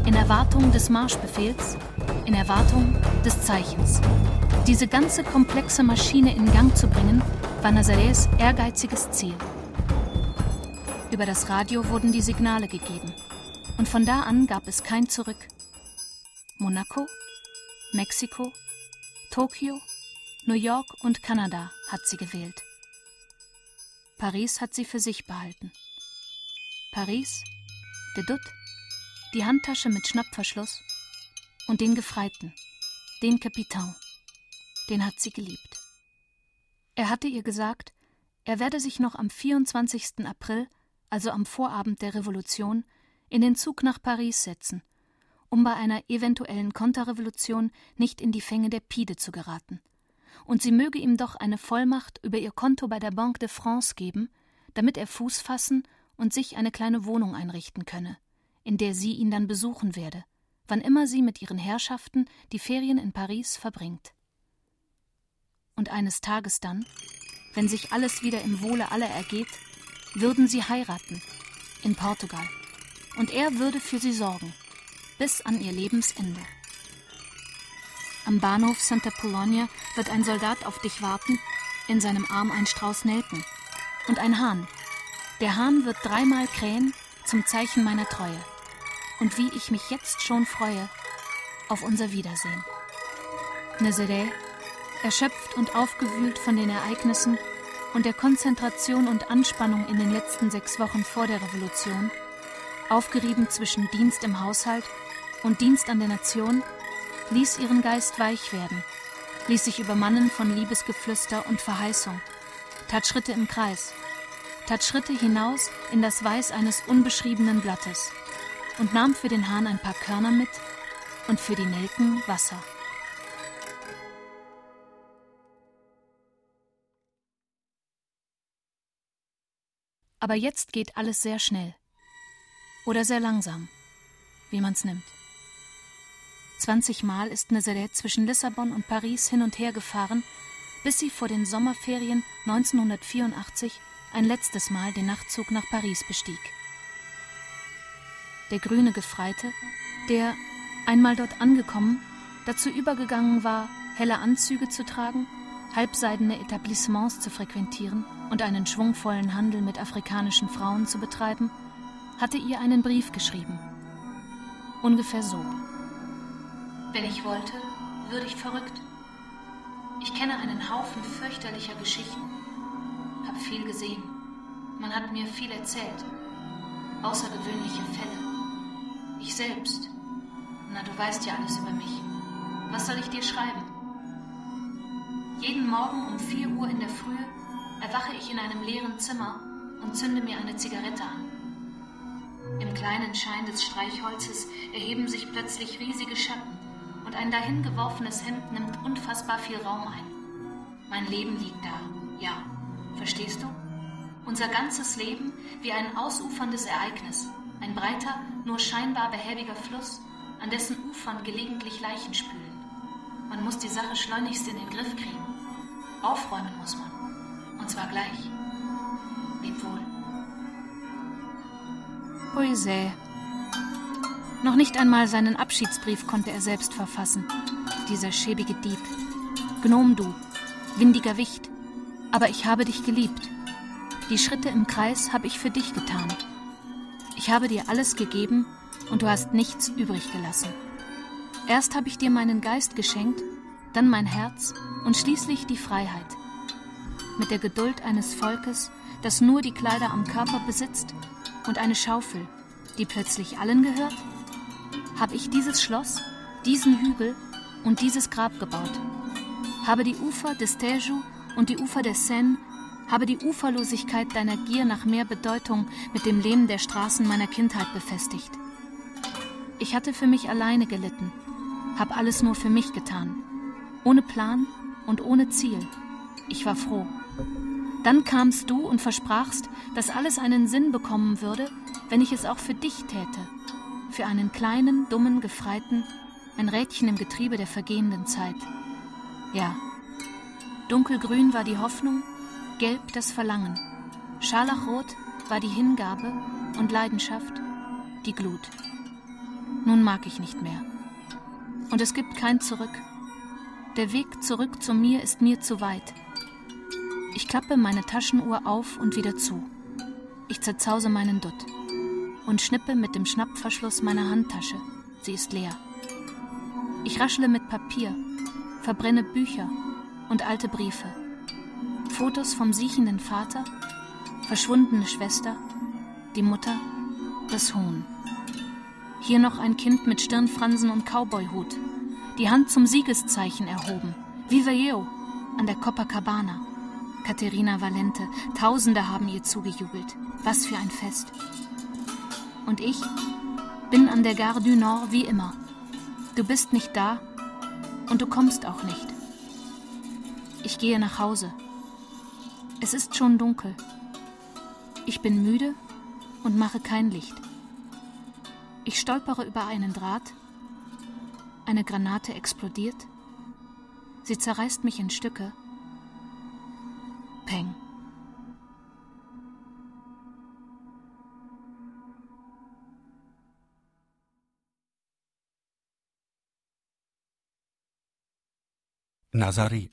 in Erwartung des Marschbefehls, in Erwartung des Zeichens. Diese ganze komplexe Maschine in Gang zu bringen, war Nazarés ehrgeiziges Ziel. Über das Radio wurden die Signale gegeben. Und von da an gab es kein Zurück. Monaco, Mexiko, Tokio, New York und Kanada hat sie gewählt. Paris hat sie für sich behalten. Paris, de Dutt, die Handtasche mit Schnappverschluss und den Gefreiten, den Kapitän, den hat sie geliebt. Er hatte ihr gesagt, er werde sich noch am 24. April, also am Vorabend der Revolution, in den Zug nach Paris setzen, um bei einer eventuellen Konterrevolution nicht in die Fänge der Pide zu geraten. Und sie möge ihm doch eine Vollmacht über ihr Konto bei der Banque de France geben, damit er Fuß fassen und sich eine kleine Wohnung einrichten könne, in der sie ihn dann besuchen werde, wann immer sie mit ihren Herrschaften die Ferien in Paris verbringt. Und eines Tages dann, wenn sich alles wieder im Wohle aller ergeht, würden sie heiraten in Portugal. Und er würde für sie sorgen, bis an ihr Lebensende. Am Bahnhof Santa Polonia wird ein Soldat auf dich warten, in seinem Arm ein Strauß Nelken und ein Hahn. Der Hahn wird dreimal krähen zum Zeichen meiner Treue. Und wie ich mich jetzt schon freue auf unser Wiedersehen. Nazaré Erschöpft und aufgewühlt von den Ereignissen und der Konzentration und Anspannung in den letzten sechs Wochen vor der Revolution, aufgerieben zwischen Dienst im Haushalt und Dienst an der Nation, ließ ihren Geist weich werden, ließ sich übermannen von Liebesgeflüster und Verheißung, tat Schritte im Kreis, tat Schritte hinaus in das Weiß eines unbeschriebenen Blattes und nahm für den Hahn ein paar Körner mit und für die Nelken Wasser. Aber jetzt geht alles sehr schnell. Oder sehr langsam, wie man's nimmt. Zwanzigmal ist Nazareth zwischen Lissabon und Paris hin und her gefahren, bis sie vor den Sommerferien 1984 ein letztes Mal den Nachtzug nach Paris bestieg. Der grüne Gefreite, der, einmal dort angekommen, dazu übergegangen war, helle Anzüge zu tragen, halbseidene Etablissements zu frequentieren und einen schwungvollen Handel mit afrikanischen Frauen zu betreiben, hatte ihr einen Brief geschrieben. Ungefähr so. Wenn ich wollte, würde ich verrückt. Ich kenne einen Haufen fürchterlicher Geschichten, hab viel gesehen. Man hat mir viel erzählt. Außergewöhnliche Fälle. Ich selbst. Na, du weißt ja alles über mich. Was soll ich dir schreiben? Jeden Morgen um 4 Uhr in der Früh erwache ich in einem leeren Zimmer und zünde mir eine Zigarette an. Im kleinen Schein des Streichholzes erheben sich plötzlich riesige Schatten und ein dahingeworfenes Hemd nimmt unfassbar viel Raum ein. Mein Leben liegt da, ja, verstehst du? Unser ganzes Leben wie ein ausuferndes Ereignis, ein breiter, nur scheinbar behäbiger Fluss, an dessen Ufern gelegentlich Leichen spülen. Man muss die Sache schleunigst in den Griff kriegen. Aufräumen muss man. Und zwar gleich. Leb wohl. Poesie. Noch nicht einmal seinen Abschiedsbrief konnte er selbst verfassen. Dieser schäbige Dieb. Gnom du, windiger Wicht. Aber ich habe dich geliebt. Die Schritte im Kreis habe ich für dich getan. Ich habe dir alles gegeben und du hast nichts übrig gelassen. Erst habe ich dir meinen Geist geschenkt, dann mein Herz und schließlich die Freiheit. Mit der Geduld eines Volkes, das nur die Kleider am Körper besitzt und eine Schaufel, die plötzlich allen gehört, habe ich dieses Schloss, diesen Hügel und dieses Grab gebaut. Habe die Ufer des Teju und die Ufer der Seine habe die Uferlosigkeit deiner Gier nach mehr Bedeutung mit dem Lehm der Straßen meiner Kindheit befestigt. Ich hatte für mich alleine gelitten, hab alles nur für mich getan, ohne Plan und ohne Ziel. Ich war froh. Dann kamst du und versprachst, dass alles einen Sinn bekommen würde, wenn ich es auch für dich täte, für einen kleinen, dummen Gefreiten, ein Rädchen im Getriebe der vergehenden Zeit. Ja, dunkelgrün war die Hoffnung gelb das Verlangen, scharlachrot war die Hingabe und Leidenschaft, die Glut. Nun mag ich nicht mehr. Und es gibt kein Zurück. Der Weg zurück zu mir ist mir zu weit. Ich klappe meine Taschenuhr auf und wieder zu. Ich zerzause meinen Dutt und schnippe mit dem Schnappverschluss meiner Handtasche. Sie ist leer. Ich raschle mit Papier, verbrenne Bücher und alte Briefe. Fotos vom siechenden Vater, verschwundene Schwester, die Mutter, das Huhn. Hier noch ein Kind mit Stirnfransen und Cowboyhut, die Hand zum Siegeszeichen erhoben. Viva Eo an der Copacabana. Caterina Valente, Tausende haben ihr zugejubelt. Was für ein Fest. Und ich bin an der Gare du Nord wie immer. Du bist nicht da und du kommst auch nicht. Ich gehe nach Hause. Es ist schon dunkel. Ich bin müde und mache kein Licht. Ich stolpere über einen Draht. Eine Granate explodiert. Sie zerreißt mich in Stücke. Peng. Nazaré.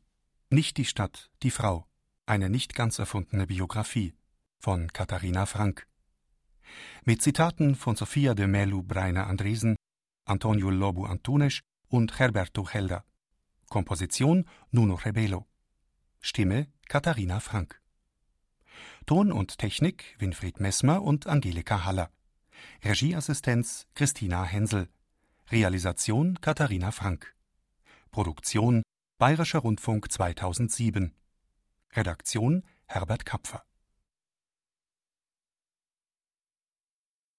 Nicht die Stadt, die Frau. Eine nicht ganz erfundene Biografie von Katharina Frank. Mit Zitaten von Sofia de Melu Breiner Andresen, Antonio Lobu Antunes und Herberto Helda. Komposition Nuno Rebelo. Stimme Katharina Frank. Ton und Technik Winfried Messmer und Angelika Haller. Regieassistenz Christina Hensel. Realisation Katharina Frank. Produktion Bayerischer Rundfunk 2007 Redaktion Herbert Kapfer